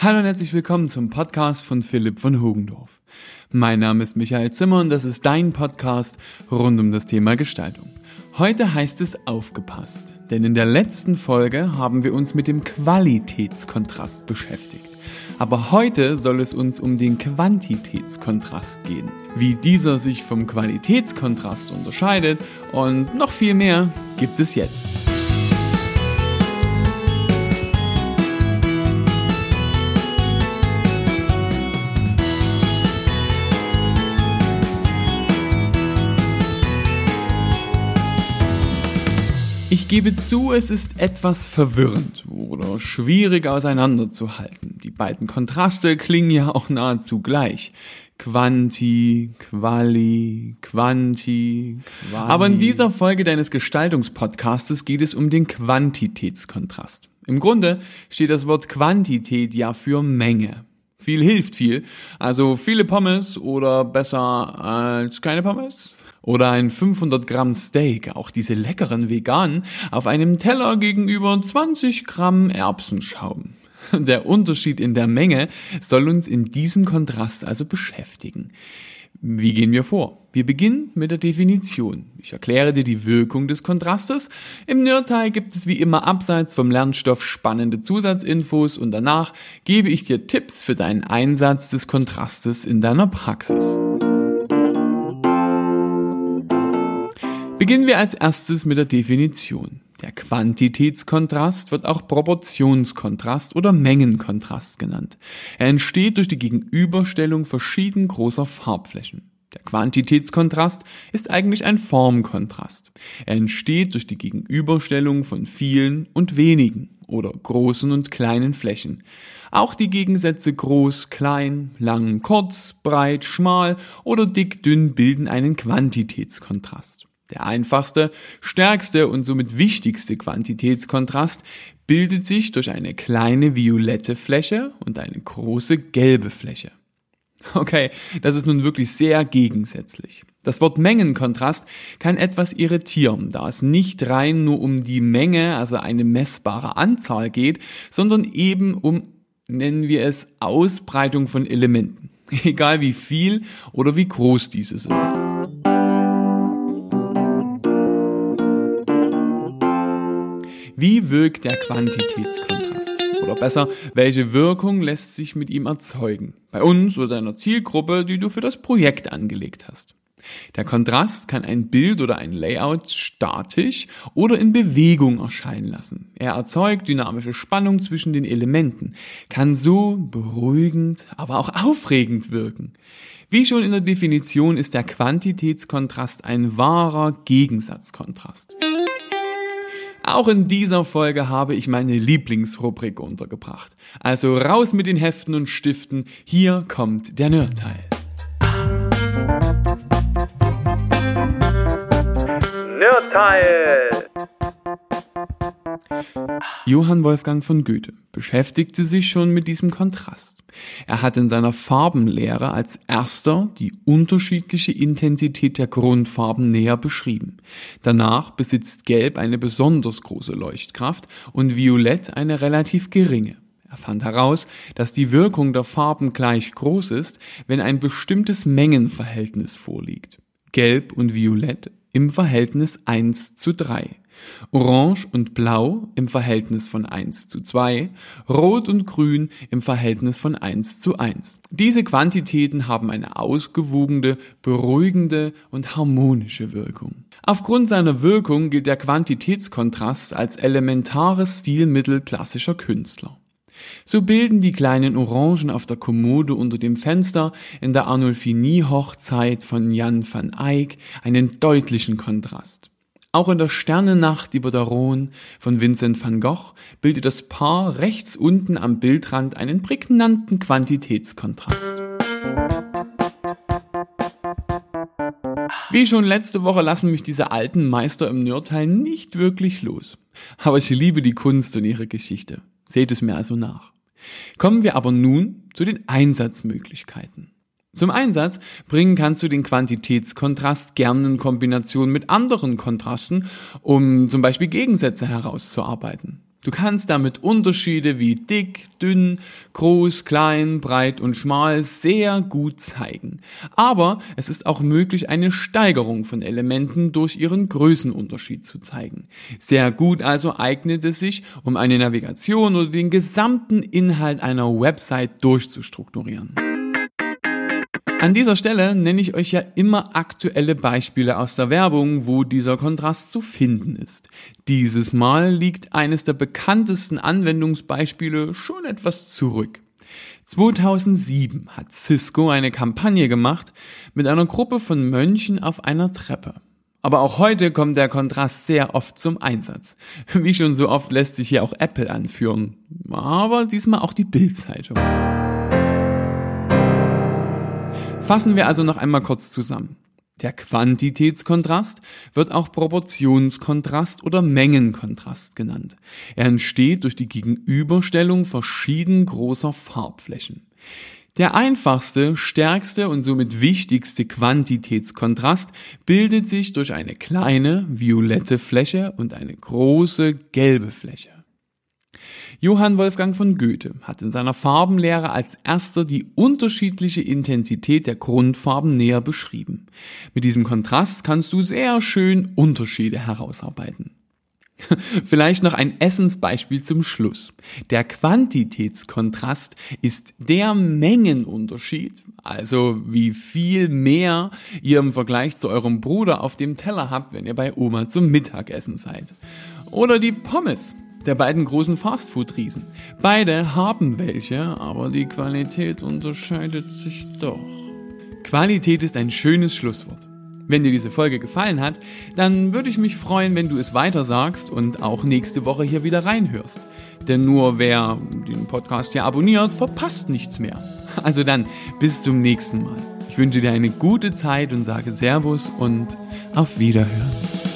Hallo und herzlich willkommen zum Podcast von Philipp von Hogendorf. Mein Name ist Michael Zimmer und das ist dein Podcast rund um das Thema Gestaltung. Heute heißt es aufgepasst, denn in der letzten Folge haben wir uns mit dem Qualitätskontrast beschäftigt. Aber heute soll es uns um den Quantitätskontrast gehen. Wie dieser sich vom Qualitätskontrast unterscheidet und noch viel mehr gibt es jetzt. Ich gebe zu, es ist etwas verwirrend oder schwierig auseinanderzuhalten. Die beiden Kontraste klingen ja auch nahezu gleich. Quanti, Quali, Quanti, Quali. Aber in dieser Folge deines Gestaltungspodcastes geht es um den Quantitätskontrast. Im Grunde steht das Wort Quantität ja für Menge. Viel hilft viel. Also viele Pommes oder besser als keine Pommes. Oder ein 500 Gramm Steak, auch diese leckeren veganen, auf einem Teller gegenüber 20 Gramm Erbsenschaum. Der Unterschied in der Menge soll uns in diesem Kontrast also beschäftigen. Wie gehen wir vor? Wir beginnen mit der Definition. Ich erkläre dir die Wirkung des Kontrastes. Im Nerdteil gibt es wie immer abseits vom Lernstoff spannende Zusatzinfos und danach gebe ich dir Tipps für deinen Einsatz des Kontrastes in deiner Praxis. Beginnen wir als erstes mit der Definition. Der Quantitätskontrast wird auch Proportionskontrast oder Mengenkontrast genannt. Er entsteht durch die Gegenüberstellung verschieden großer Farbflächen. Der Quantitätskontrast ist eigentlich ein Formkontrast. Er entsteht durch die Gegenüberstellung von vielen und wenigen oder großen und kleinen Flächen. Auch die Gegensätze groß, klein, lang, kurz, breit, schmal oder dick, dünn bilden einen Quantitätskontrast. Der einfachste, stärkste und somit wichtigste Quantitätskontrast bildet sich durch eine kleine violette Fläche und eine große gelbe Fläche. Okay, das ist nun wirklich sehr gegensätzlich. Das Wort Mengenkontrast kann etwas irritieren, da es nicht rein nur um die Menge, also eine messbare Anzahl geht, sondern eben um, nennen wir es, Ausbreitung von Elementen. Egal wie viel oder wie groß diese sind. Wie wirkt der Quantitätskontrast? Oder besser, welche Wirkung lässt sich mit ihm erzeugen? Bei uns oder deiner Zielgruppe, die du für das Projekt angelegt hast. Der Kontrast kann ein Bild oder ein Layout statisch oder in Bewegung erscheinen lassen. Er erzeugt dynamische Spannung zwischen den Elementen, kann so beruhigend, aber auch aufregend wirken. Wie schon in der Definition ist der Quantitätskontrast ein wahrer Gegensatzkontrast. Auch in dieser Folge habe ich meine Lieblingsrubrik untergebracht. Also raus mit den Heften und Stiften, hier kommt der Nerdteil. Nerdteil! Johann Wolfgang von Goethe beschäftigte sich schon mit diesem Kontrast. Er hat in seiner Farbenlehre als erster die unterschiedliche Intensität der Grundfarben näher beschrieben. Danach besitzt Gelb eine besonders große Leuchtkraft und Violett eine relativ geringe. Er fand heraus, dass die Wirkung der Farben gleich groß ist, wenn ein bestimmtes Mengenverhältnis vorliegt. Gelb und Violett im Verhältnis 1 zu 3. Orange und Blau im Verhältnis von 1 zu 2, Rot und Grün im Verhältnis von 1 zu 1. Diese Quantitäten haben eine ausgewogene, beruhigende und harmonische Wirkung. Aufgrund seiner Wirkung gilt der Quantitätskontrast als elementares Stilmittel klassischer Künstler. So bilden die kleinen Orangen auf der Kommode unter dem Fenster in der Arnulfini-Hochzeit von Jan van Eyck einen deutlichen Kontrast. Auch in der Sternennacht über der Rhone von Vincent van Gogh bildet das Paar rechts unten am Bildrand einen prägnanten Quantitätskontrast. Wie schon letzte Woche lassen mich diese alten Meister im Nerdteil nicht wirklich los. Aber ich liebe die Kunst und ihre Geschichte. Seht es mir also nach. Kommen wir aber nun zu den Einsatzmöglichkeiten. Zum Einsatz bringen kannst du den Quantitätskontrast gerne in Kombination mit anderen Kontrasten, um zum Beispiel Gegensätze herauszuarbeiten. Du kannst damit Unterschiede wie dick, dünn, groß, klein, breit und schmal sehr gut zeigen. Aber es ist auch möglich, eine Steigerung von Elementen durch ihren Größenunterschied zu zeigen. Sehr gut also eignet es sich, um eine Navigation oder den gesamten Inhalt einer Website durchzustrukturieren. An dieser Stelle nenne ich euch ja immer aktuelle Beispiele aus der Werbung, wo dieser Kontrast zu finden ist. Dieses Mal liegt eines der bekanntesten Anwendungsbeispiele schon etwas zurück. 2007 hat Cisco eine Kampagne gemacht mit einer Gruppe von Mönchen auf einer Treppe. Aber auch heute kommt der Kontrast sehr oft zum Einsatz. Wie schon so oft lässt sich hier auch Apple anführen. Aber diesmal auch die Bildzeitung. Fassen wir also noch einmal kurz zusammen. Der Quantitätskontrast wird auch Proportionskontrast oder Mengenkontrast genannt. Er entsteht durch die Gegenüberstellung verschieden großer Farbflächen. Der einfachste, stärkste und somit wichtigste Quantitätskontrast bildet sich durch eine kleine violette Fläche und eine große gelbe Fläche. Johann Wolfgang von Goethe hat in seiner Farbenlehre als erster die unterschiedliche Intensität der Grundfarben näher beschrieben. Mit diesem Kontrast kannst du sehr schön Unterschiede herausarbeiten. Vielleicht noch ein Essensbeispiel zum Schluss. Der Quantitätskontrast ist der Mengenunterschied, also wie viel mehr ihr im Vergleich zu eurem Bruder auf dem Teller habt, wenn ihr bei Oma zum Mittagessen seid. Oder die Pommes der beiden großen Fastfood-Riesen. Beide haben welche, aber die Qualität unterscheidet sich doch. Qualität ist ein schönes Schlusswort. Wenn dir diese Folge gefallen hat, dann würde ich mich freuen, wenn du es weiter sagst und auch nächste Woche hier wieder reinhörst. Denn nur wer den Podcast hier abonniert, verpasst nichts mehr. Also dann, bis zum nächsten Mal. Ich wünsche dir eine gute Zeit und sage Servus und auf Wiederhören.